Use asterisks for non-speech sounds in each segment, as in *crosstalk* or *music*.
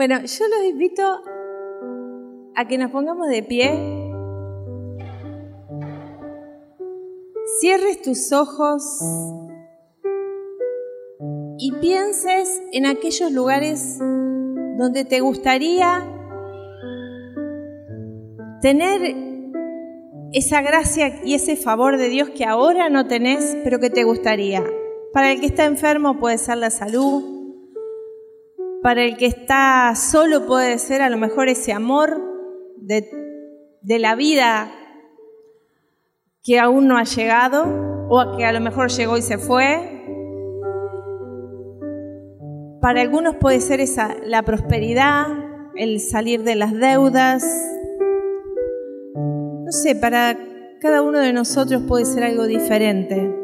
Bueno, yo los invito a que nos pongamos de pie. Cierres tus ojos y pienses en aquellos lugares donde te gustaría tener esa gracia y ese favor de Dios que ahora no tenés, pero que te gustaría. Para el que está enfermo puede ser la salud, para el que está solo puede ser a lo mejor ese amor de, de la vida que aún no ha llegado o que a lo mejor llegó y se fue. Para algunos puede ser esa, la prosperidad, el salir de las deudas. No sé, para cada uno de nosotros puede ser algo diferente.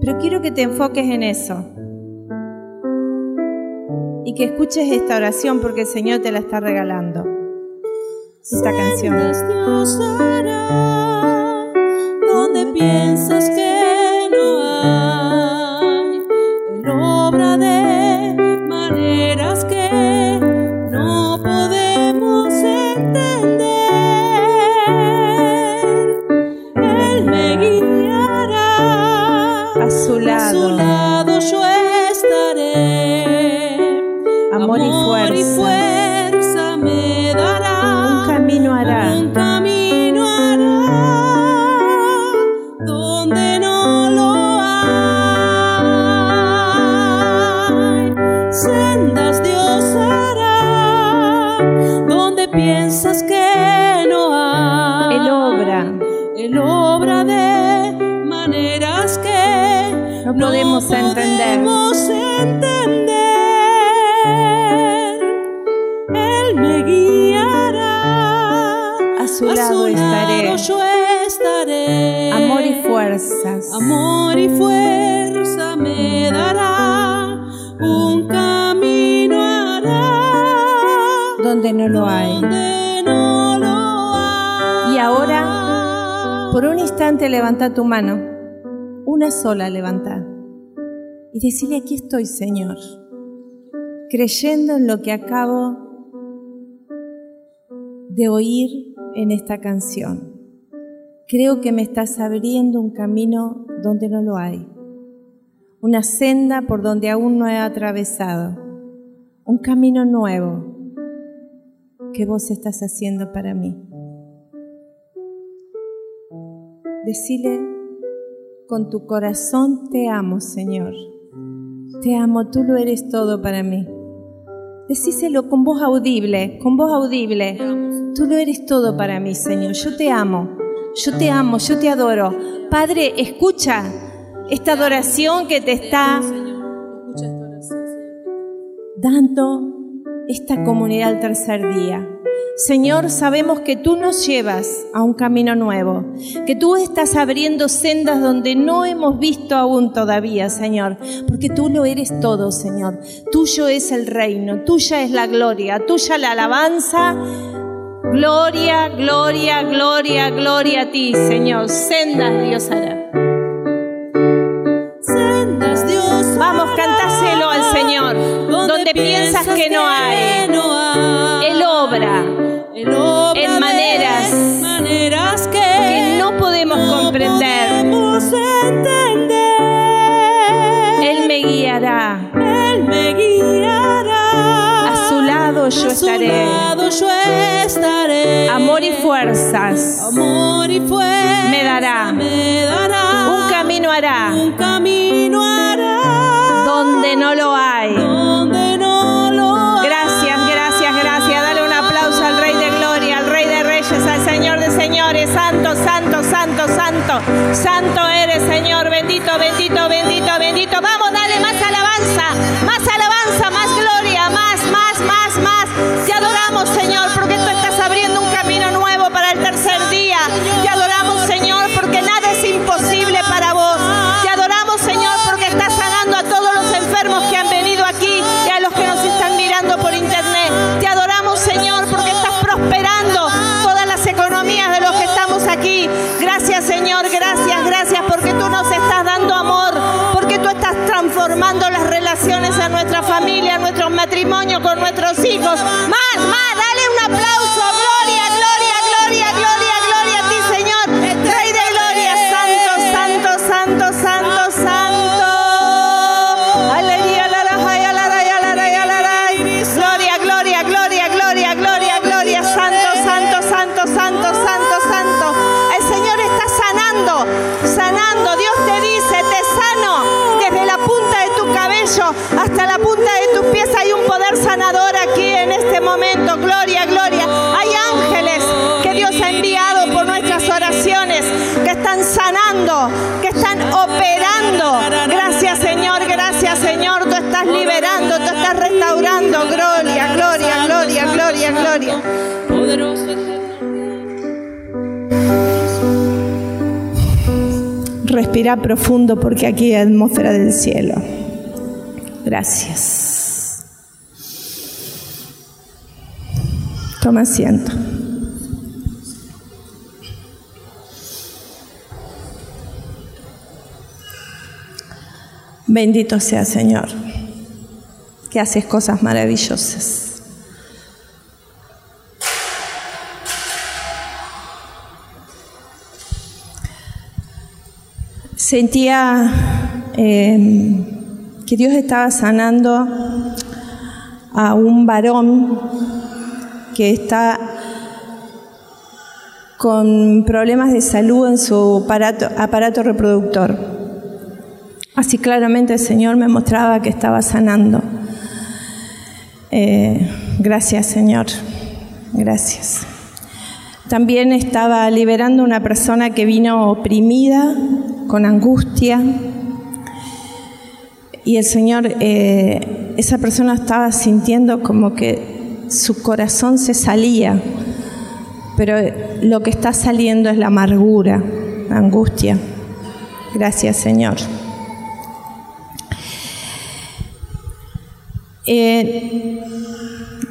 Pero quiero que te enfoques en eso y que escuches esta oración porque el Señor te la está regalando. Esta canción. Tu mano. Una sola levanta. Y decirle, aquí estoy, Señor. Creyendo en lo que acabo de oír en esta canción. Creo que me estás abriendo un camino donde no lo hay. Una senda por donde aún no he atravesado. Un camino nuevo que vos estás haciendo para mí. Decile con tu corazón, te amo, Señor. Te amo, tú lo eres todo para mí. Decíselo con voz audible, con voz audible. Tú lo eres todo para mí, Señor. Yo te amo, yo te amo, yo te adoro. Padre, escucha esta adoración que te está dando esta comunidad al tercer día. Señor, sabemos que tú nos llevas a un camino nuevo, que tú estás abriendo sendas donde no hemos visto aún todavía, Señor, porque tú lo eres todo, Señor. Tuyo es el reino, tuya es la gloria, tuya la alabanza. Gloria, gloria, gloria, gloria a ti, Señor. Sendas Dios hará. Sendas Dios Vamos, cantáselo al Señor. Donde piensas que no yo estaré. yo estaré. Amor y fuerzas. Amor y fuerza Me dará. me dará. Un camino hará Un camino hará. donde no lo hay. Donde no lo hay. Gracias, gracias, gracias. Dale un aplauso al Rey de Gloria, al Rey de Reyes, al Señor de Señores. Santo, santo, santo, santo. Santo eres, Señor. Bendito, bendito, bendito, bendito. Vamos, matrimonios, con nuestros hijos. Están sanando, que están operando. Gracias Señor, gracias Señor. Tú estás liberando, tú estás restaurando. Gloria, gloria, gloria, gloria, gloria. Respira profundo porque aquí hay atmósfera del cielo. Gracias. Toma asiento. Bendito sea Señor, que haces cosas maravillosas. Sentía eh, que Dios estaba sanando a un varón que está con problemas de salud en su aparato reproductor. Así claramente el Señor me mostraba que estaba sanando. Eh, gracias Señor, gracias. También estaba liberando una persona que vino oprimida, con angustia. Y el Señor, eh, esa persona estaba sintiendo como que su corazón se salía, pero lo que está saliendo es la amargura, la angustia. Gracias Señor. Eh,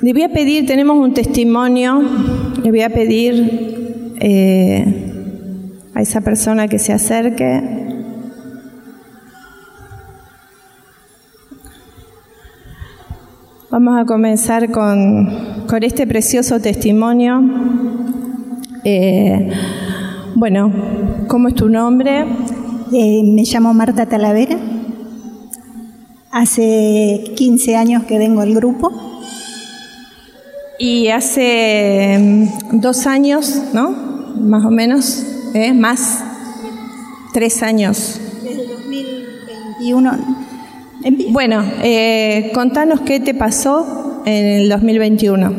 le voy a pedir, tenemos un testimonio, le voy a pedir eh, a esa persona que se acerque. Vamos a comenzar con, con este precioso testimonio. Eh, bueno, ¿cómo es tu nombre? Eh, me llamo Marta Talavera. Hace 15 años que vengo al grupo. Y hace mm, dos años, ¿no? Más o menos, ¿eh? más, tres años. Desde el 2021. Bueno, eh, contanos qué te pasó en el 2021.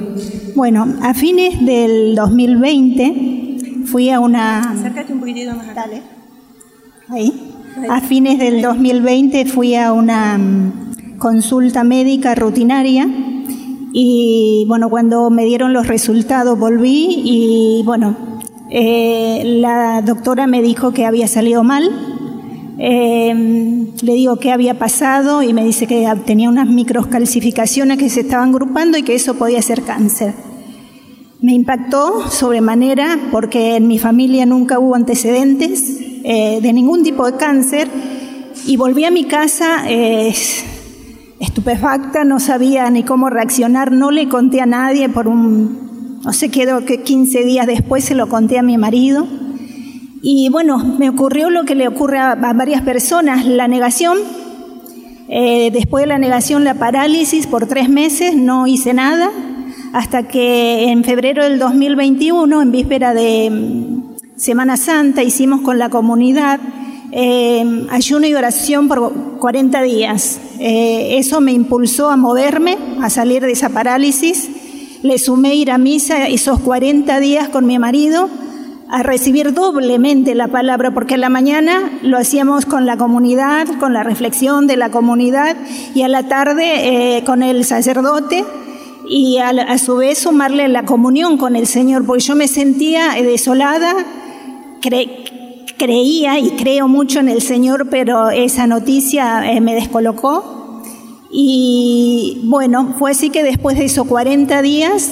Bueno, a fines del 2020 fui a una... Acércate un poquitito más. Dale. Ahí. A fines del 2020 fui a una mm, consulta médica rutinaria y bueno, cuando me dieron los resultados volví y bueno, eh, la doctora me dijo que había salido mal. Eh, le digo qué había pasado y me dice que tenía unas microcalcificaciones que se estaban agrupando y que eso podía ser cáncer. Me impactó sobremanera porque en mi familia nunca hubo antecedentes eh, de ningún tipo de cáncer y volví a mi casa eh, estupefacta, no sabía ni cómo reaccionar, no le conté a nadie por un, no sé, quedó que 15 días después se lo conté a mi marido. Y bueno, me ocurrió lo que le ocurre a, varias personas, la negación. Eh, después de la negación, la parálisis por tres meses, no hice nada, hasta que en febrero del 2021, en víspera de Semana Santa, hicimos con la comunidad eh, ayuno y oración por 40 días. Eh, eso me impulsó a moverme, a salir de esa parálisis. Le sumé ir a misa esos 40 días con mi marido, a recibir doblemente la palabra, porque a la mañana lo hacíamos con la comunidad, con la reflexión de la comunidad, y a la tarde eh, con el sacerdote, y a, a, su vez sumarle la comunión con el Señor, porque yo me sentía desolada, cre creía y creo mucho en el Señor, pero esa noticia eh, me descolocó. Y bueno, fue así que después de esos 40 días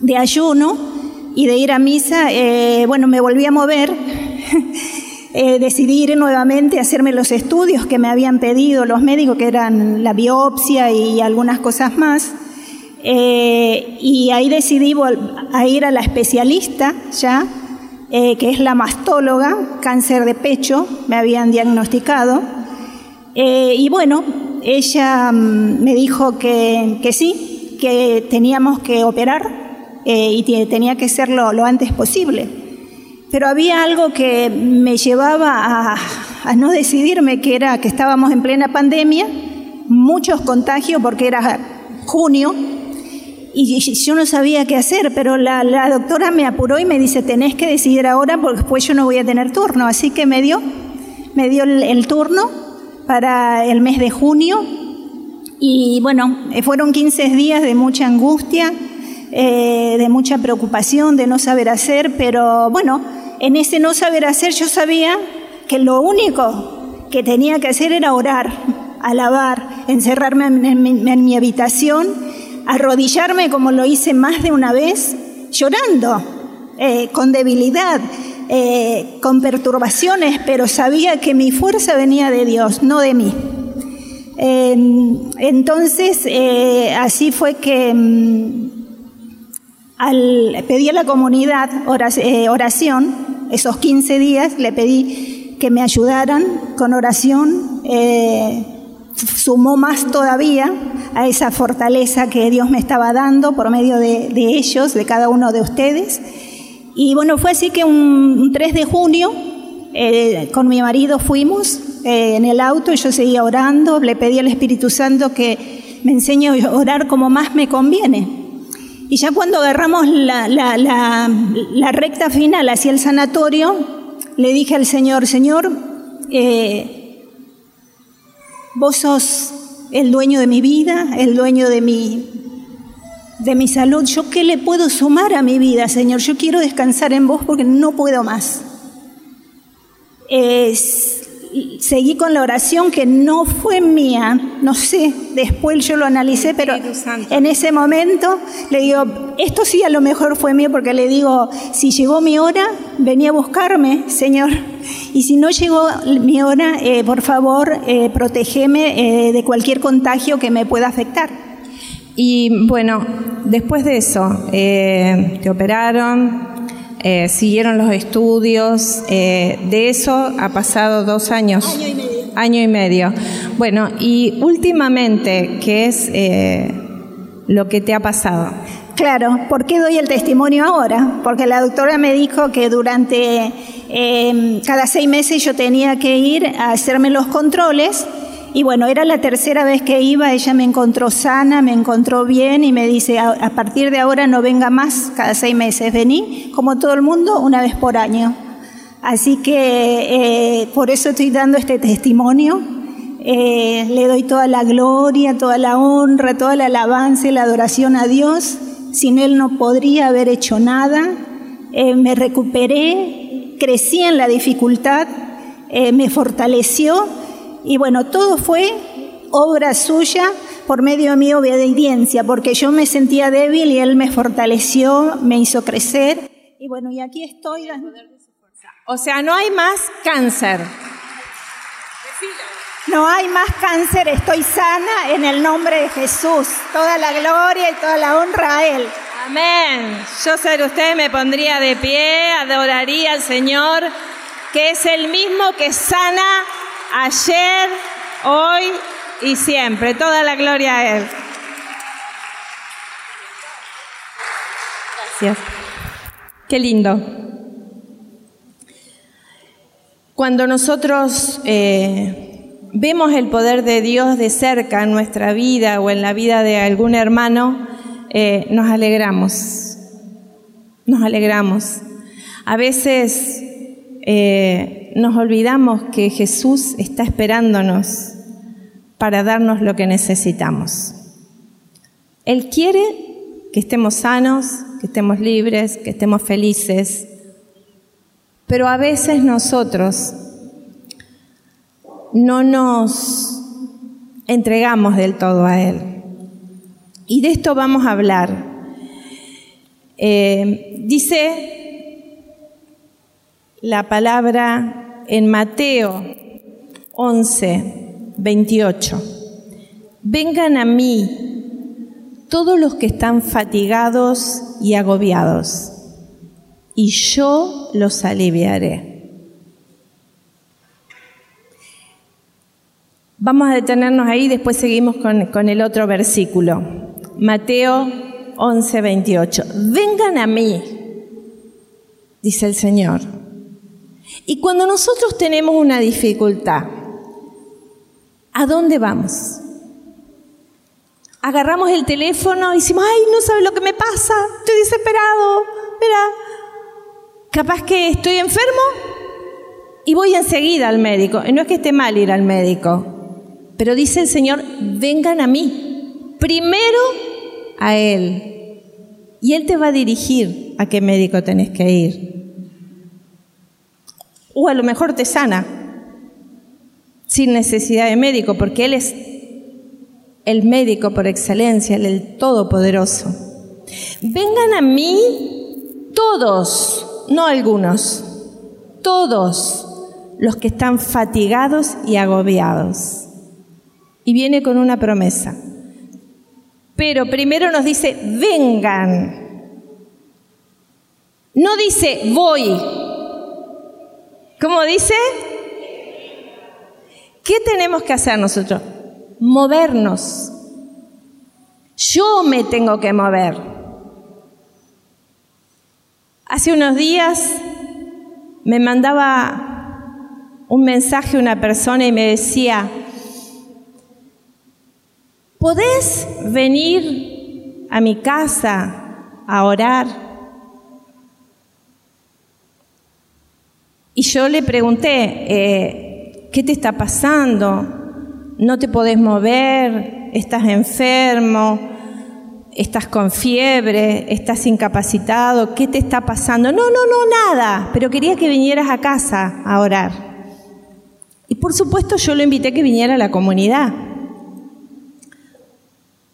de ayuno y de ir a misa, eh, bueno, me volví a mover. *laughs* eh, decidí nuevamente hacerme los estudios que me habían pedido los médicos, que eran la biopsia y algunas cosas más. Eh, y ahí decidí a ir a la especialista ya, eh, que es la mastóloga, cáncer de pecho, me habían diagnosticado. Eh, y bueno, ella mm, me dijo que, que, sí, que teníamos que operar y tenía que serlo lo antes posible. Pero había algo que me llevaba a, a no decidirme, que era que estábamos en plena pandemia, muchos contagios porque era junio, y yo no sabía qué hacer, pero la, doctora me apuró y me dice, tenés que decidir ahora porque después yo no voy a tener turno. Así que me dio, me dio el, turno para el mes de junio y bueno, eh, fueron 15 días de mucha angustia, eh, de mucha preocupación, de no saber hacer, pero bueno, en ese no saber hacer yo sabía que lo único que tenía que hacer era orar, alabar, encerrarme en mi habitación arrodillarme como lo hice más de una vez, llorando, eh, con debilidad, eh, con perturbaciones, pero sabía que mi fuerza venía de Dios, no de mí. entonces, eh, así fue que mm, pedí a la comunidad oración, esos 15 días le pedí que me ayudaran con oración sumó más todavía a esa fortaleza que Dios me estaba dando por medio de, ellos, de cada uno de ustedes. Y bueno, fue así que un, 3 de junio eh, con mi marido fuimos eh, en el auto yo seguía orando, le pedí al Espíritu Santo que me enseñe a orar como más me conviene. Y ya cuando agarramos la, la, recta final hacia el sanatorio, le dije al Señor, Señor, eh, Vos sos el dueño de mi vida, el dueño de mi, de mi salud. ¿Yo qué le puedo sumar a mi vida, Señor? Yo quiero descansar en vos porque no puedo más. Es, seguí con la oración que no fue mía, no sé, después yo lo analicé, pero en ese momento le digo, esto sí a lo mejor fue mío porque le digo, si llegó mi hora, venía a buscarme, Señor, y si no llegó mi hora, eh, por favor, eh, protégeme eh, de cualquier contagio que me pueda afectar. Y bueno, después de eso, te operaron, eh, siguieron los estudios, eh, de eso ha pasado dos años. Año y medio. Año y medio. Bueno, y últimamente, ¿qué es eh, lo que te ha pasado? Claro, ¿por qué doy el testimonio ahora? Porque la doctora me dijo que durante cada seis meses yo tenía que ir a hacerme los controles y bueno, era la tercera vez que iba, ella me encontró sana, me encontró bien y me dice, a, partir de ahora no venga más cada seis meses, vení como todo el mundo una vez por año. Así que eh, por eso estoy dando este testimonio. Eh, le doy toda la gloria, toda la honra, toda la alabanza y la adoración a Dios. Sin Él no podría haber hecho nada. Eh, me recuperé, crecí en la dificultad, me fortaleció y bueno, todo fue obra suya por medio de mi obediencia, porque yo me sentía débil y Él me fortaleció, me hizo crecer. Y bueno, y aquí estoy. O sea, no hay más cáncer. No hay más cáncer, estoy sana en el nombre de Jesús. Toda la gloria y toda la honra a Él. Amén. Yo ser usted me pondría de pie, adoraría al Señor, que es el mismo que sana ayer, hoy y siempre. Toda la gloria a Él. Gracias. Qué lindo. Cuando nosotros eh, vemos el poder de Dios de cerca en nuestra vida o en la vida de algún hermano, eh, nos alegramos. Nos alegramos. A veces eh, nos olvidamos que Jesús está esperándonos para darnos lo que necesitamos. Él quiere que estemos sanos, que estemos libres, que estemos felices, pero a veces nosotros no nos entregamos del todo a Él. Y de esto vamos a hablar. Eh, dice la palabra en Mateo 11, 28. Vengan a mí todos los que están fatigados y agobiados, y yo los aliviaré. Vamos a detenernos ahí, después seguimos con, el otro versículo. Mateo 11, 28. Vengan a mí, dice el Señor. Y cuando nosotros tenemos una dificultad, ¿a dónde vamos? Agarramos el teléfono y decimos, ay, no sabes lo que me pasa, estoy desesperado, mira, capaz que estoy enfermo y voy enseguida al médico. Y no es que esté mal ir al médico, pero dice el Señor, vengan a mí, primero a Él. Y Él te va a dirigir a qué médico tenés que ir. O a lo mejor te sana, sin necesidad de médico, porque Él es el médico por excelencia, el todopoderoso. Vengan a mí todos, no algunos, todos los que están fatigados y agobiados y viene con una promesa. Pero primero nos dice, vengan. No dice, voy. ¿Cómo dice? ¿Qué tenemos que hacer nosotros? Movernos. Yo me tengo que mover. Hace unos días me mandaba un mensaje una persona y me decía, ¿podés venir a mi casa a orar? Y yo le pregunté, eh, ¿qué te está pasando? ¿No te podés mover? ¿Estás enfermo? ¿Estás con fiebre? ¿Estás incapacitado? ¿Qué te está pasando? No, no, no, nada, pero quería que vinieras a casa a orar. Y por supuesto yo lo invité a que viniera a la comunidad.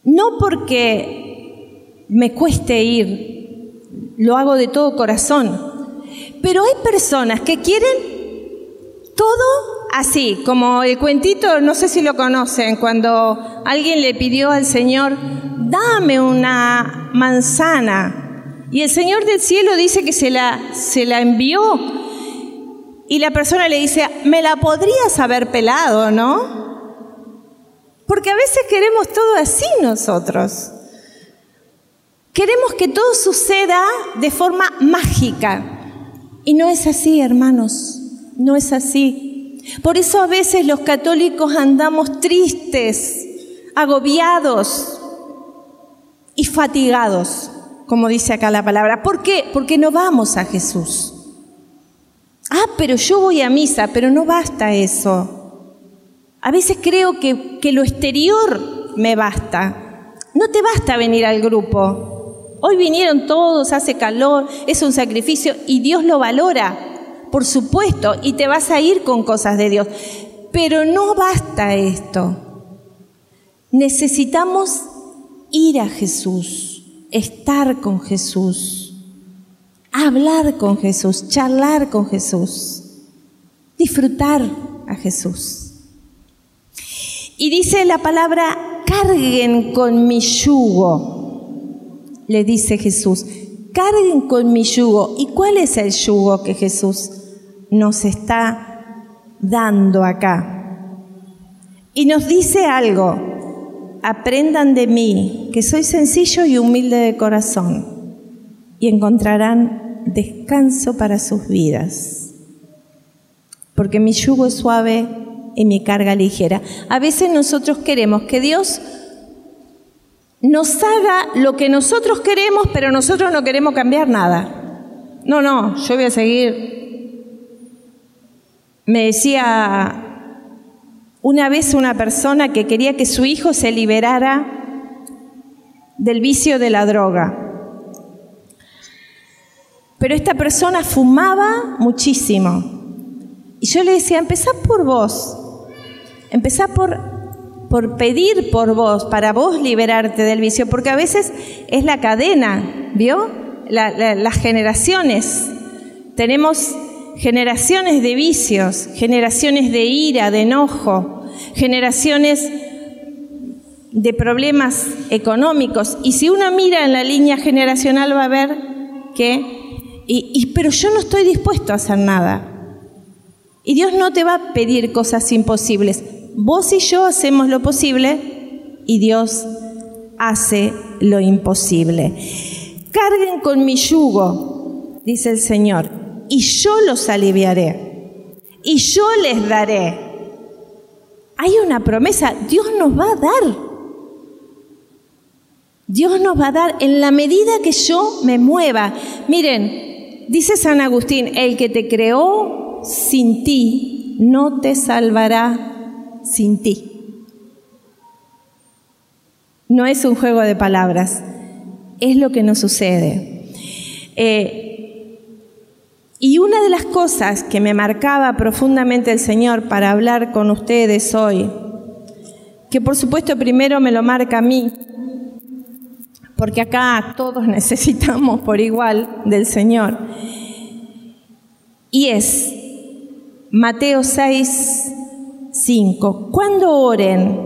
No porque me cueste ir, lo hago de todo corazón, pero hay personas que quieren todo así, como el cuentito, no sé si lo conocen, cuando alguien le pidió al Señor, dame una manzana, y el Señor del cielo dice que se la, se la envió, y la persona le dice, me la podrías haber pelado, ¿no? Porque a veces queremos todo así nosotros. Queremos que todo suceda de forma mágica. Y no es así, hermanos. No es así. Por eso a veces los católicos andamos tristes, agobiados y fatigados, como dice acá la palabra. ¿Por qué? Porque no vamos a Jesús. Ah, pero yo voy a misa, pero no basta eso. A veces creo que, que lo exterior me basta. No te basta venir al grupo. Hoy vinieron todos, hace calor, es un sacrificio y Dios lo valora, por supuesto, y te vas a ir con cosas de Dios. Pero no basta esto. Necesitamos ir a Jesús, estar con Jesús, hablar con Jesús, charlar con Jesús, disfrutar a Jesús. Y dice la palabra, carguen con mi yugo, le dice Jesús, carguen con mi yugo. ¿Y cuál es el yugo que Jesús nos está dando acá? Y nos dice algo, aprendan de mí, que soy sencillo y humilde de corazón, y encontrarán descanso para sus vidas. Porque mi yugo es suave y mi carga ligera. A veces nosotros queremos que Dios nos haga lo que nosotros queremos, pero nosotros no queremos cambiar nada. No, no, yo voy a seguir. Me decía una vez una persona que quería que su hijo se liberara del vicio de la droga. Pero esta persona fumaba muchísimo. Y yo le decía, empezá por vos. Empezá por, por pedir por vos, para vos liberarte del vicio, porque a veces es la cadena, ¿vio? las generaciones. Tenemos generaciones de vicios, generaciones de ira, de enojo, generaciones de problemas económicos. Y si uno mira en la línea generacional va a ver que, y, pero yo no estoy dispuesto a hacer nada. Y Dios no te va a pedir cosas imposibles. Vos y yo hacemos lo posible y Dios hace lo imposible. Carguen con mi yugo, dice el Señor, y yo los aliviaré, y yo les daré. Hay una promesa, Dios nos va a dar. Dios nos va a dar en la medida que yo me mueva. Miren, dice San Agustín, el que te creó sin ti no te salvará sin ti. No es un juego de palabras, es lo que nos sucede. Eh, y una de las cosas que me marcaba profundamente el Señor para hablar con ustedes hoy, que por supuesto primero me lo marca a mí, porque acá todos *laughs* necesitamos por igual del Señor, y es Mateo 6, 5. Cuando oren,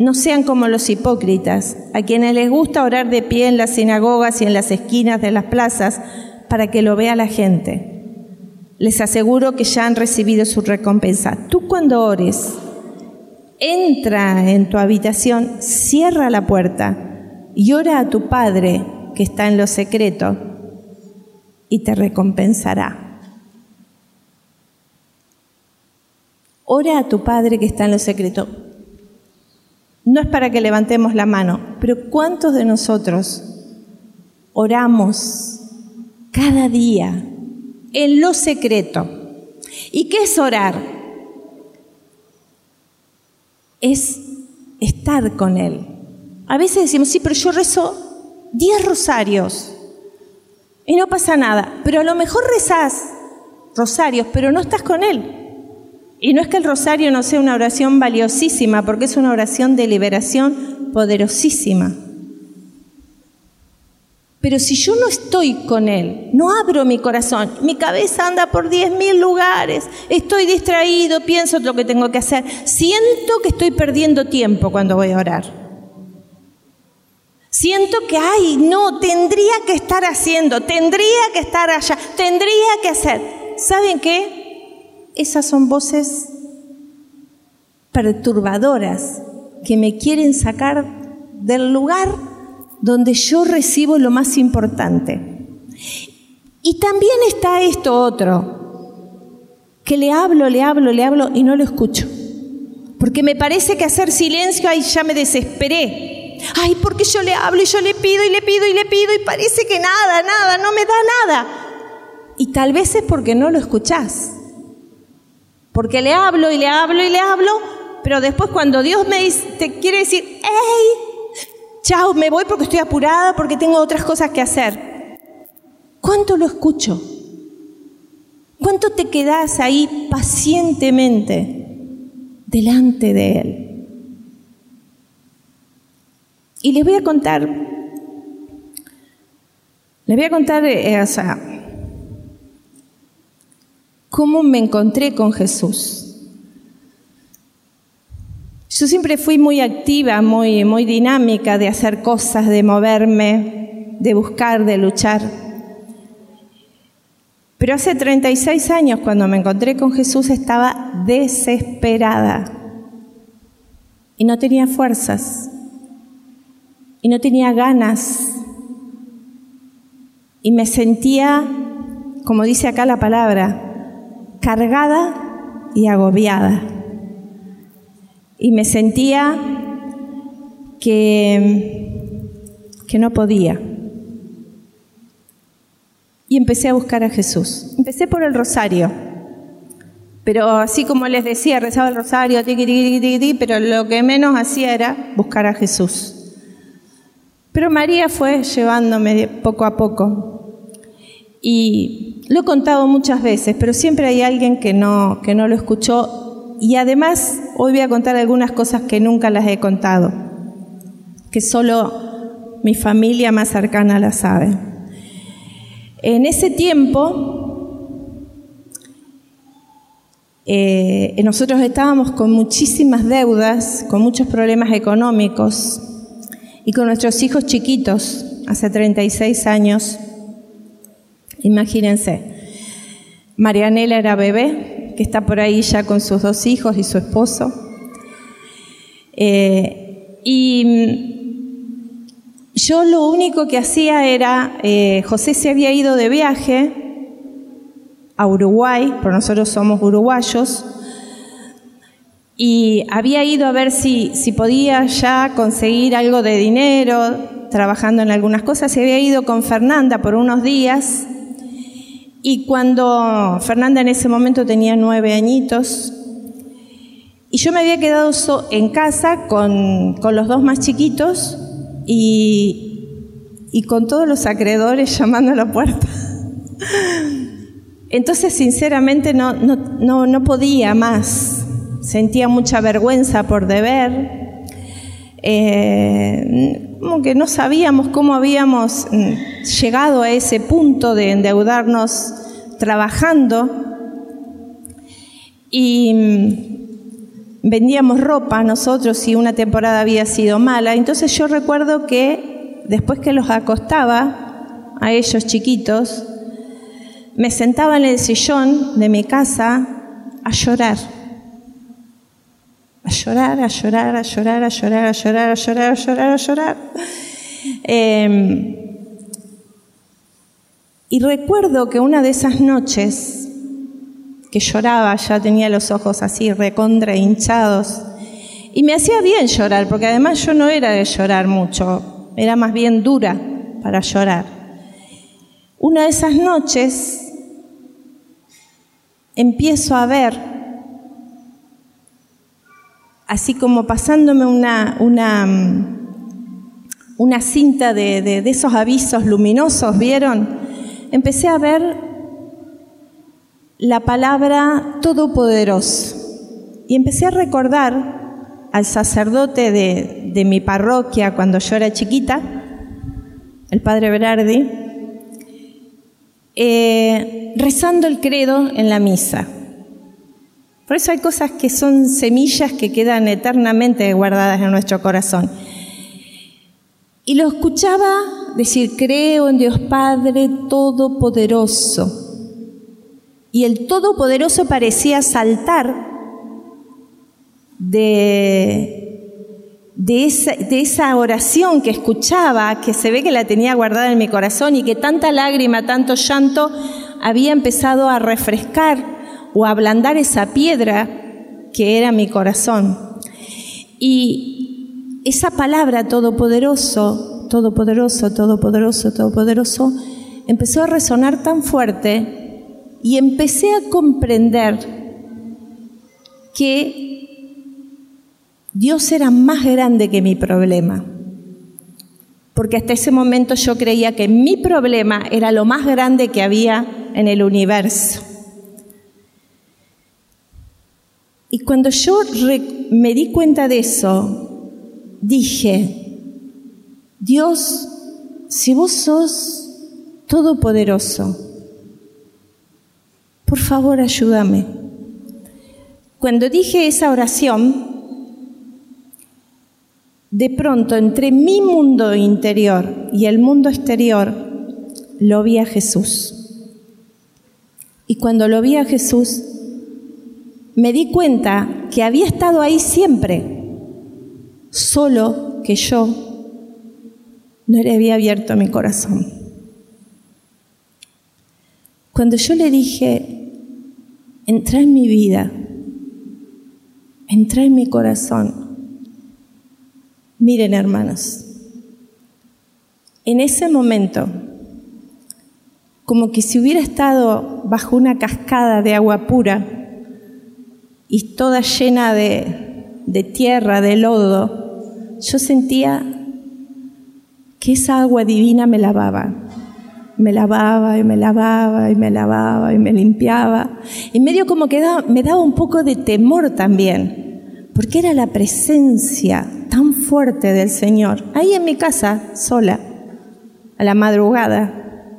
no sean como los hipócritas, a quienes les gusta orar de pie en las sinagogas y en las esquinas de las plazas para que lo vea la gente. Les aseguro que ya han recibido su recompensa. Tú cuando ores, entra en tu habitación, cierra la puerta y ora a tu Padre que está en lo secreto y te recompensará. Ora a tu Padre que está en lo secreto. No es para que levantemos la mano, pero ¿cuántos de nosotros oramos cada día en lo secreto? ¿Y qué es orar? Es estar con Él. A veces decimos, sí, pero yo rezo 10 rosarios y no pasa nada, pero a lo mejor rezás rosarios, pero no estás con Él. Y no es que el rosario no sea una oración valiosísima, porque es una oración de liberación poderosísima. Pero si yo no estoy con Él, no abro mi corazón, mi cabeza anda por diez mil lugares, estoy distraído, pienso lo que tengo que hacer, siento que estoy perdiendo tiempo cuando voy a orar. Siento que, ay, no, tendría que estar haciendo, tendría que estar allá, tendría que hacer. ¿Saben qué? Esas son voces perturbadoras que me quieren sacar del lugar donde yo recibo lo más importante. Y también está esto otro, que le hablo, le hablo, le hablo y no lo escucho. Porque me parece que hacer silencio, ay, ya me desesperé. Ay, porque yo le hablo y yo le pido y le pido y le pido y parece que nada, nada, no me da nada. Y tal vez es porque no lo escuchás. Porque le hablo y le hablo y le hablo, pero después cuando Dios me dice, te quiere decir, hey, chao, me voy porque estoy apurada, porque tengo otras cosas que hacer. ¿Cuánto lo escucho? ¿Cuánto te quedas ahí pacientemente delante de Él? Y les voy a contar, les voy a contar, eh, o cómo me encontré con Jesús. Yo siempre fui muy activa, muy, muy dinámica de hacer cosas, de moverme, de buscar, de luchar. Pero hace 36 años, cuando me encontré con Jesús, estaba desesperada. Y no tenía fuerzas. Y no tenía ganas. Y me sentía, como dice acá la palabra, cargada y agobiada. Y me sentía que, que no podía. Y empecé a buscar a Jesús. Empecé por el rosario. Pero así como les decía, rezaba el rosario, tiqui, tiqui, tiqui, pero lo que menos hacía era buscar a Jesús. Pero María fue llevándome poco a poco. Y lo he contado muchas veces, pero siempre hay alguien que no, que no lo escuchó. Y además, hoy voy a contar algunas cosas que nunca las he contado, que solo mi familia más cercana las sabe. En ese tiempo, Eh, nosotros estábamos con muchísimas deudas, con muchos problemas económicos y con nuestros hijos chiquitos, hace 36 años. Imagínense, Marianela era bebé, que está por ahí ya con sus dos hijos y su esposo. Eh, y yo lo único que hacía era, eh, José se había ido de viaje a Uruguay, porque nosotros somos uruguayos, y había ido a ver si, si podía ya conseguir algo de dinero, trabajando en algunas cosas, se había ido con Fernanda por unos días, y cuando Fernanda en ese momento tenía nueve añitos, y yo me había quedado en casa con, con los dos más chiquitos y, y con todos los acreedores llamando a la puerta. Entonces, sinceramente, no, no, no, podía más. Sentía mucha vergüenza por deber. Eh, como que no sabíamos cómo habíamos mm, llegado a ese punto de endeudarnos trabajando. Y mm, vendíamos ropa nosotros y una temporada había sido mala. Entonces yo recuerdo que después que los acostaba a ellos chiquitos, me sentaba en el sillón de mi casa a llorar. A llorar, a llorar, a llorar, a llorar, a llorar, a llorar, a llorar, a llorar. Em, y recuerdo que una de esas noches que lloraba, ya tenía los ojos así recontra hinchados, y me hacía bien llorar, porque además yo no era de llorar mucho, era más bien dura para llorar. Una de esas noches empiezo a ver, así como pasándome una, una, una cinta de, de, esos avisos luminosos, ¿vieron? Empecé a ver la palabra todopoderoso y empecé a recordar al sacerdote de, de mi parroquia cuando yo era chiquita, el padre Berardi, eh, rezando el credo en la misa. Por eso hay cosas que son semillas que quedan eternamente guardadas en nuestro corazón. Y lo escuchaba decir, creo en Dios Padre Todopoderoso. Y el Todopoderoso parecía saltar de de esa, oración que escuchaba, que se ve que la tenía guardada en mi corazón y que tanta lágrima, tanto llanto había empezado a refrescar o a ablandar esa piedra que era mi corazón. Y esa palabra todopoderoso, todopoderoso, todopoderoso, todopoderoso, empezó a resonar tan fuerte y empecé a comprender que Dios era más grande que mi problema. Porque hasta ese momento yo creía que mi problema era lo más grande que había en el universo. Y cuando yo me di cuenta de eso, dije, Dios, si vos sos todopoderoso, por favor ayúdame. Cuando dije esa oración, de pronto entre mi mundo interior y el mundo exterior lo vi a Jesús. Y cuando lo vi a Jesús, me di cuenta que había estado ahí siempre, solo que yo no le había abierto mi corazón. Cuando yo le dije, entra en mi vida, entra en mi corazón, Miren, hermanos, en ese momento, como que si hubiera estado bajo una cascada de agua pura y toda llena de, de tierra, de lodo, yo sentía que esa agua divina me lavaba. Me lavaba y me lavaba y me lavaba y me limpiaba. Y medio como que me daba un poco de temor también, porque era la presencia tan fuerte del Señor, ahí en mi casa, sola, a la madrugada.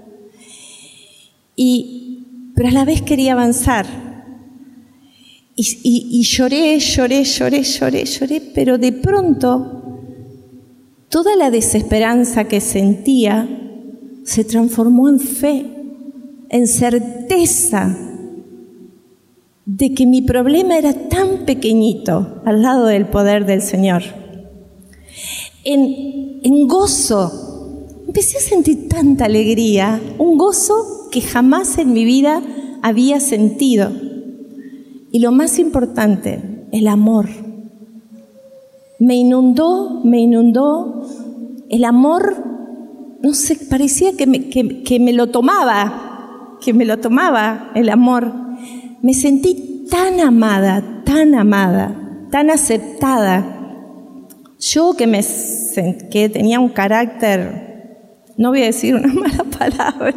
Y, pero a la vez quería avanzar. Y, lloré, lloré, lloré, lloré, lloré, pero de pronto toda la desesperanza que sentía se transformó en fe, en certeza de que mi problema era tan pequeñito al lado del poder del Señor. En, en gozo, empecé a sentir tanta alegría, un gozo que jamás en mi vida había sentido. Y lo más importante, el amor. Me inundó, me inundó el amor, no sé, parecía que me, que- que me lo tomaba, que me lo tomaba el amor. Me sentí tan amada, tan amada, tan aceptada. Yo que me que tenía un carácter, no voy a decir una *laughs* mala palabra,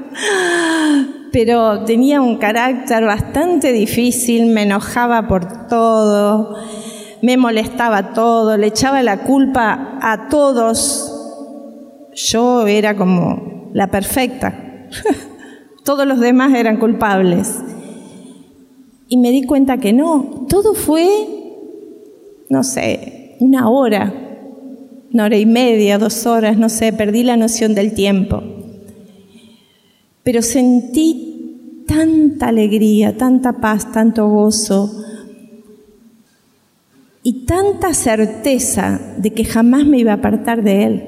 pero tenía un carácter bastante difícil, me enojaba por todo, me molestaba todo, le echaba la culpa a todos. Yo era como la perfecta. *laughs* Todos los demás eran culpables. Y me di cuenta que no, todo fue, no sé, una hora, una hora y media, dos horas, no sé, perdí la noción del tiempo. Pero sentí tanta alegría, tanta paz, tanto gozo y tanta certeza de que jamás me iba a apartar de Él,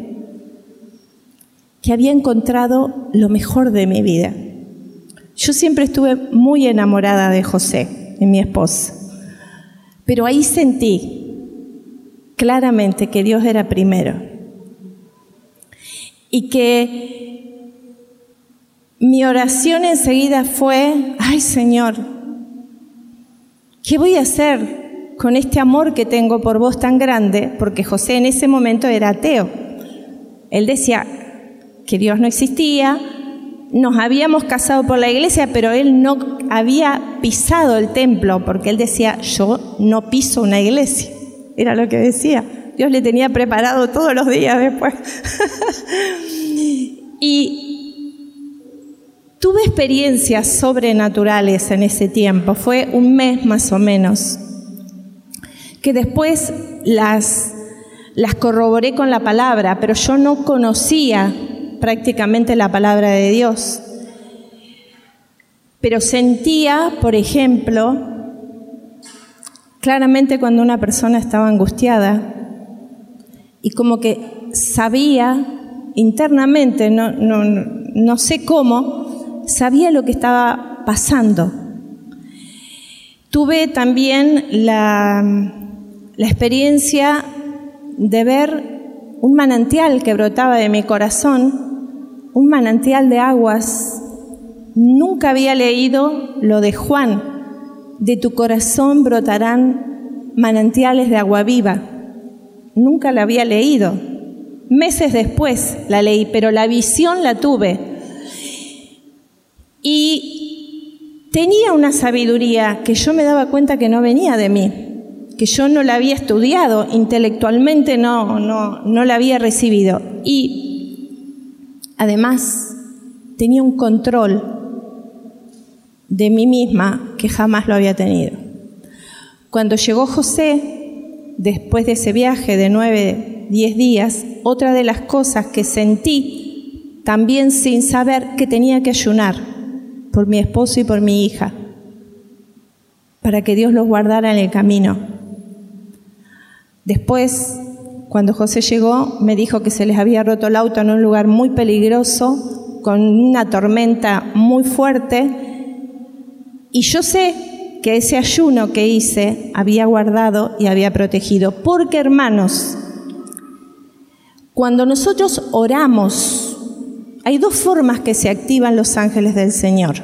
que había encontrado lo mejor de mi vida. Yo siempre estuve muy enamorada de José, de mi esposo, pero ahí sentí claramente que Dios era primero y que mi oración enseguida fue, ay Señor, ¿qué voy a hacer con este amor que tengo por vos tan grande? Porque José en ese momento era ateo. Él decía que Dios no existía, nos habíamos casado por la iglesia, pero él no había pisado el templo, porque él decía, yo no piso una iglesia. Era lo que decía. Dios le tenía preparado todos los días después. *laughs* y tuve experiencias sobrenaturales en ese tiempo, fue un mes más o menos, que después las, las corroboré con la palabra, pero yo no conocía prácticamente la palabra de Dios. Pero sentía, por ejemplo, claramente cuando una persona estaba angustiada y como que sabía internamente, no, no, no sé cómo, sabía lo que estaba pasando. Tuve también la, la experiencia de ver un manantial que brotaba de mi corazón, un manantial de aguas. Nunca había leído lo de Juan, de tu corazón brotarán manantiales de agua viva. Nunca la había leído. Meses después la leí, pero la visión la tuve. Y tenía una sabiduría que yo me daba cuenta que no venía de mí, que yo no la había estudiado, intelectualmente no, no, no la había recibido. Y además tenía un control de mí misma que jamás lo había tenido. Cuando llegó José, después de ese viaje de nueve, diez días, otra de las cosas que sentí, también sin saber que tenía que ayunar por mi esposo y por mi hija, para que Dios los guardara en el camino. Después, cuando José llegó, me dijo que se les había roto el auto en un lugar muy peligroso, con una tormenta muy fuerte, y yo sé que ese ayuno que hice había guardado y había protegido. Porque, hermanos, cuando nosotros oramos, hay dos formas que se activan los ángeles del Señor.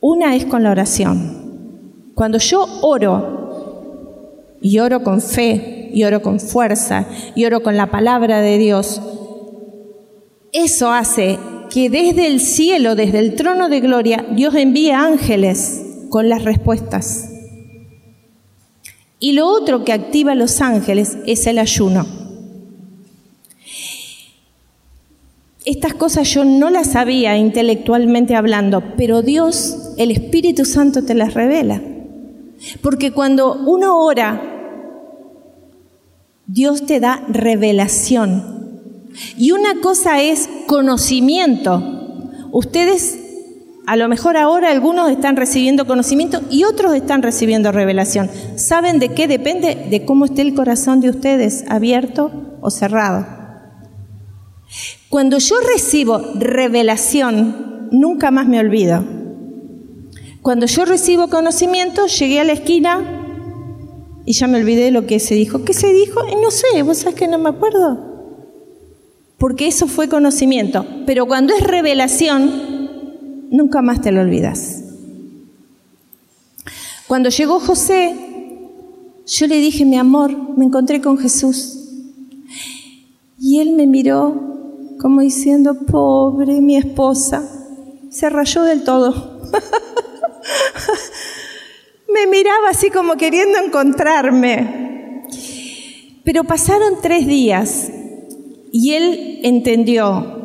Una es con la oración. Cuando yo oro, y oro con fe, y oro con fuerza, y oro con la palabra de Dios, eso hace que desde el cielo, desde el trono de gloria, Dios envíe ángeles con las respuestas. Y lo otro que activa a los ángeles es el ayuno. estas cosas yo no las sabía intelectualmente hablando, pero Dios, el Espíritu Santo te las revela. Porque cuando uno ora, Dios te da revelación. Y una cosa es conocimiento. Ustedes, a lo mejor ahora algunos están recibiendo conocimiento y otros están recibiendo revelación. ¿Saben de qué depende? De cómo esté el corazón de ustedes, abierto o cerrado. Cuando yo recibo revelación, nunca más me olvido. Cuando yo recibo conocimiento, llegué a la esquina y ya me olvidé de lo que se dijo. ¿Qué se dijo? no sé, vos sabés que no me acuerdo. Porque eso fue conocimiento. Pero cuando es revelación, nunca más te lo olvidas. Cuando llegó José, yo le dije, mi amor, me encontré con Jesús. Y él me miró como diciendo, pobre mi esposa, se rayó del todo. *laughs* *laughs* Me miraba así como queriendo encontrarme. Pero pasaron tres días y él entendió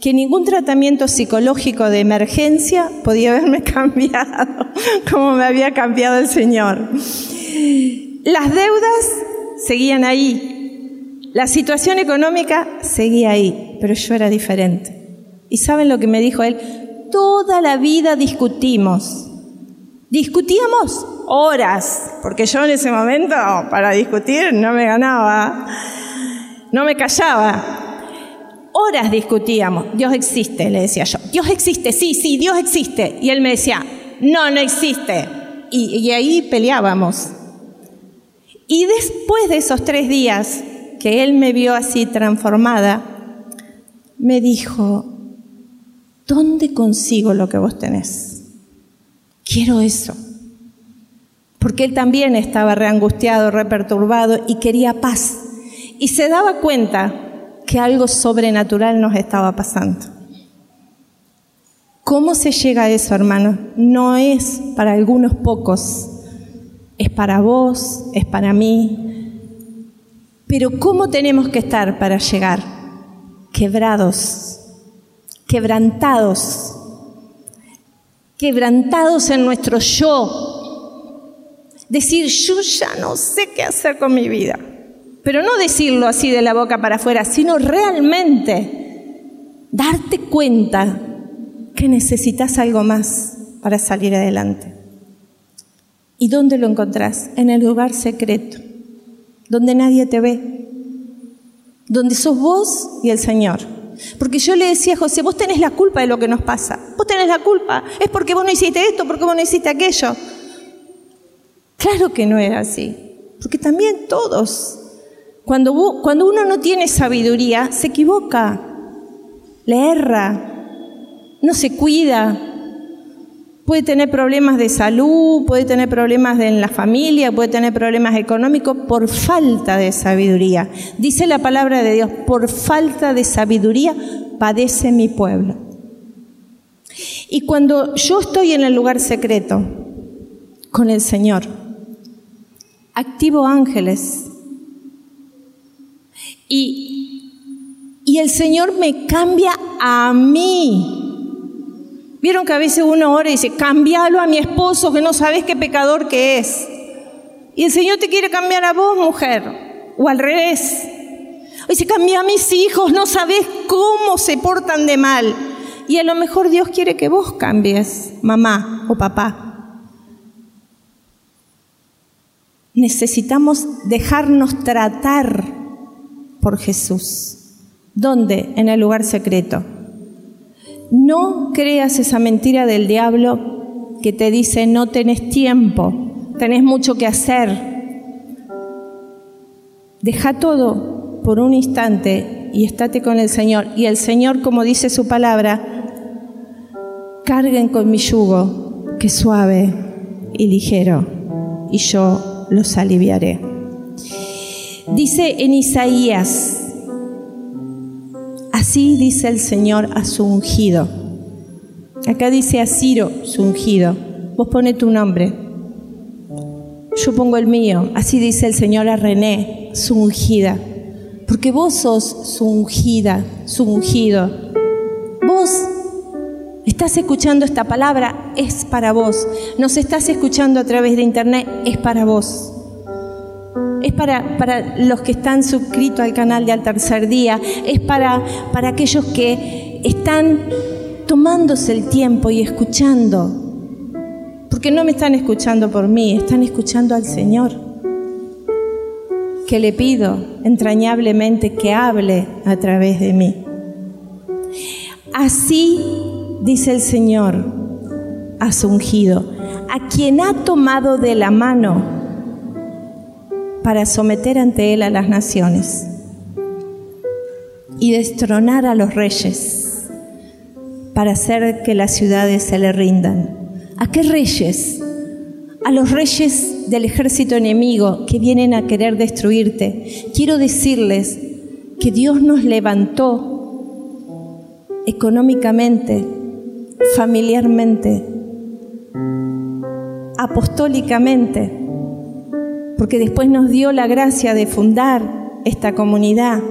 que ningún tratamiento psicológico de emergencia podía haberme *laughs* cambiado como me había cambiado el Señor. Las deudas seguían ahí, la situación económica seguía ahí, pero yo era diferente. ¿Y saben lo que me dijo él? Toda la vida discutimos. Discutíamos horas, porque yo en ese momento para discutir no me ganaba, no me callaba. Horas discutíamos. Dios existe, le decía yo. Dios existe, sí, sí, Dios existe. Y él me decía, no, no existe. Y, ahí peleábamos. Y después de esos tres días, que él me vio así transformada, me dijo, ¿dónde consigo lo que vos tenés? Quiero eso. Porque él también estaba reangustiado, reperturbado y quería paz. Y se daba cuenta que algo sobrenatural nos estaba pasando. ¿Cómo se llega a eso, hermano? No es para algunos pocos, es para vos, es para mí, pero ¿cómo tenemos que estar para llegar? Quebrados, quebrantados, quebrantados en nuestro yo. Decir, yo ya no sé qué hacer con mi vida. Pero no decirlo así de la boca para afuera, sino realmente darte cuenta que necesitas algo más para salir adelante. ¿Y dónde lo encontrás? En el lugar secreto donde nadie te ve, donde sos vos y el Señor. Porque yo le decía a José, vos tenés la culpa de lo que nos pasa, vos tenés la culpa, es porque vos no hiciste esto, porque vos no hiciste aquello. Claro que no era así, porque también todos, cuando, cuando uno no tiene sabiduría, se equivoca, le erra, no se cuida, Puede tener problemas de salud, puede tener problemas en la familia, puede tener problemas económicos por falta de sabiduría. Dice la palabra de Dios, por falta de sabiduría padece mi pueblo. Y cuando yo estoy en el lugar secreto con el Señor, activo ángeles y, y el Señor me cambia a mí Vieron que a veces uno ora y dice, cambialo a mi esposo que no sabes qué pecador que es. Y el Señor te quiere cambiar a vos, mujer. O al revés. Dice, cambia a mis hijos, no sabes cómo se portan de mal. Y a lo mejor Dios quiere que vos cambies, mamá o papá. Necesitamos dejarnos tratar por Jesús. ¿Dónde? En el lugar secreto. No creas esa mentira del diablo que te dice no tenés tiempo, tenés mucho que hacer. Deja todo por un instante y estate con el Señor. Y el Señor, como dice su palabra, carguen con mi yugo, que es suave y ligero, y yo los aliviaré. Dice en Isaías Así dice el Señor a su ungido. Acá dice a Ciro, su ungido. Vos pone tu nombre. Yo pongo el mío. Así dice el Señor a René, su ungida. porque vos sos su ungida, su ungido. Vos estás escuchando esta palabra, es para vos. Nos estás escuchando a través de internet, es para vos. Es para, para los que están suscritos al canal de Al Tercer Día, es para, para aquellos que están tomándose el tiempo y escuchando. Porque no me están escuchando por mí, están escuchando al Señor. Que le pido entrañablemente que hable a través de mí. Así dice el Señor a su ungido, a quien ha tomado de la mano para someter ante él a las naciones y destronar a los reyes para hacer que las ciudades se le rindan. ¿A qué reyes? A los reyes del ejército enemigo que vienen a querer destruirte. Quiero decirles que Dios nos levantó económicamente, familiarmente, apostólicamente, porque después nos dio la gracia de fundar esta comunidad.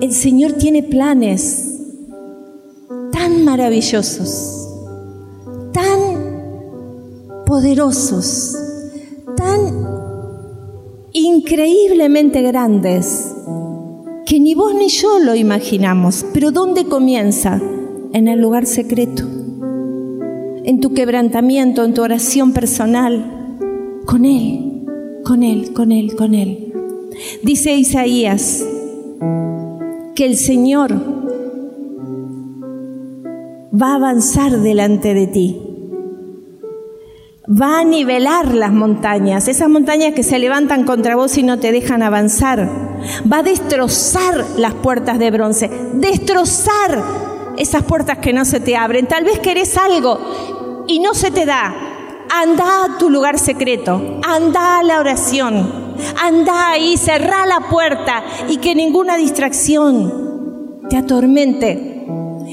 El Señor tiene planes tan maravillosos, tan poderosos, tan increíblemente grandes, que ni vos ni yo lo imaginamos. Pero ¿dónde comienza? En el lugar secreto, en tu quebrantamiento, en tu oración personal, con Él, con Él, con Él, con Él. Dice Isaías que el Señor va a avanzar delante de ti. Va a nivelar las montañas, esas montañas que se levantan contra vos y no te dejan avanzar. Va a destrozar las puertas de bronce, destrozar esas puertas que no se te abren. Tal vez querés algo y no se te da. Anda a tu lugar secreto, anda a la oración, anda ahí, cerrá la puerta y que ninguna distracción te atormente.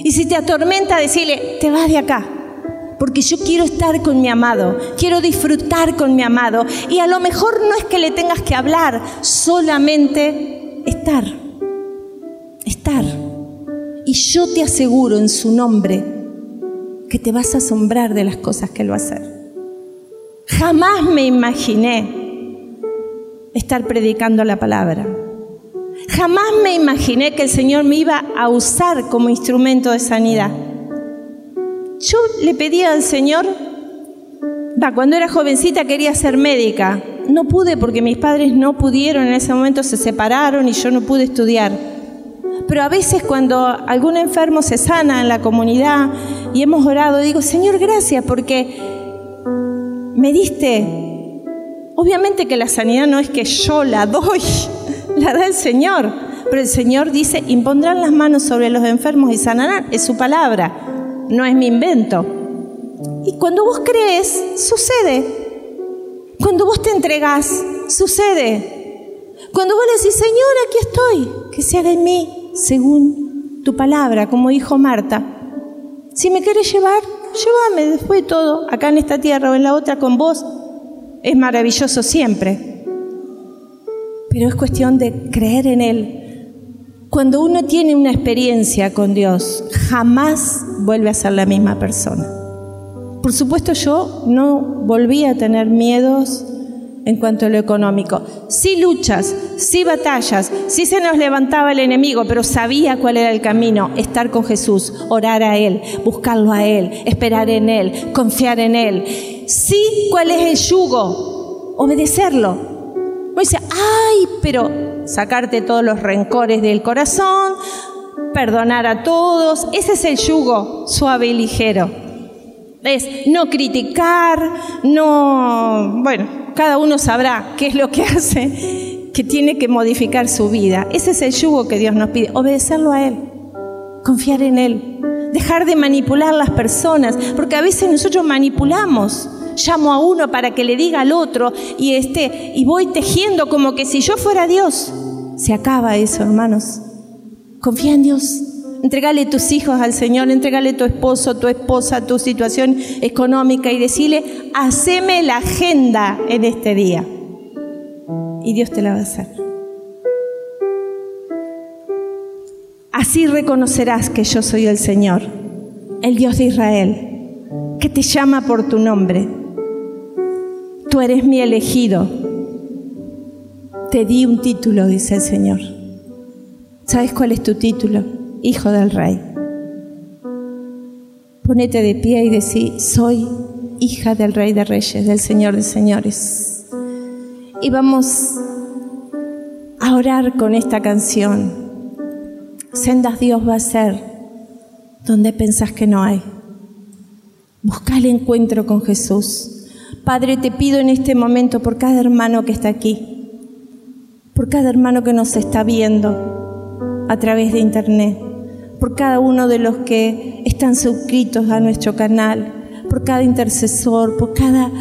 Y si te atormenta, decirle, te vas de acá, porque yo quiero estar con mi amado, quiero disfrutar con mi amado. Y a lo mejor no es que le tengas que hablar, solamente estar, estar. Y yo te aseguro en su nombre que te vas a asombrar de las cosas que él va a hacer. Jamás me imaginé estar predicando la palabra. Jamás me imaginé que el Señor me iba a usar como instrumento de sanidad. Yo le pedía al Señor, va, cuando era jovencita quería ser médica. No pude porque mis padres no pudieron, en ese momento se separaron y yo no pude estudiar. Pero a veces cuando algún enfermo se sana en la comunidad y hemos orado, digo, Señor, gracias porque me diste, obviamente que la sanidad no es que yo la doy, *laughs* la da el Señor, pero el Señor dice, impondrán las manos sobre los enfermos y sanarán, es su palabra, no es mi invento. Y cuando vos crees, sucede. Cuando vos te entregás, sucede. Cuando vos le decís, Señor, aquí estoy, que se haga en mí según tu palabra, como dijo Marta. Si me quieres llevar, llévame después de todo, acá en esta tierra o en la otra con vos. Es maravilloso siempre. Pero es cuestión de creer en Él. Cuando uno tiene una experiencia con Dios, jamás vuelve a ser la misma persona. Por supuesto yo no volví a tener miedos en cuanto a lo económico. Sí luchas, sí batallas, sí se nos levantaba el enemigo, pero sabía cuál era el camino, estar con Jesús, orar a Él, buscarlo a Él, esperar en Él, confiar en Él. Sí, cuál es el yugo, obedecerlo. Uno dice, ay, pero sacarte todos los rencores del corazón, perdonar a todos, ese es el yugo suave y ligero. Es no criticar, no, bueno, cada uno sabrá qué es lo que *laughs* hace, que tiene que modificar su vida. Ese es el yugo que Dios nos pide, obedecerlo a Él, confiar en Él, dejar de manipular las personas, porque a veces nosotros manipulamos. Llamo a uno para que le diga al otro y este y voy tejiendo como que si yo fuera Dios. Se acaba eso, hermanos. Confía en Dios. Entregale tus hijos al Señor, entregale tu esposo, tu esposa, tu situación económica y decirle, haceme la agenda en este día. Y Dios te la va a hacer. Así reconocerás que yo soy el Señor, el Dios de Israel, que te llama por tu nombre. Tú eres mi elegido. Te di un título, dice el Señor. ¿Sabes cuál es tu título? Hijo del Rey. Ponete de pie y decí, soy hija del Rey de Reyes, del Señor de Señores. Y vamos a orar con esta canción. Sendas Dios va a ser donde pensás que no hay. Busca el encuentro con Jesús. Padre, te pido en este momento por cada hermano que está aquí, por cada hermano que nos está viendo a través de internet, por cada uno de los que están suscritos a nuestro canal, por cada intercesor, por cada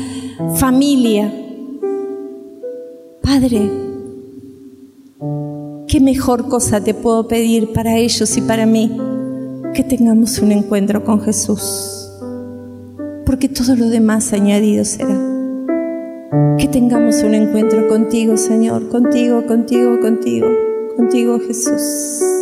familia. Padre, ¿qué mejor cosa te puedo pedir para ellos y para mí? Que tengamos un encuentro con Jesús porque todo lo demás añadido será. Que tengamos un encuentro contigo, Señor, contigo, contigo, contigo, contigo, Jesús.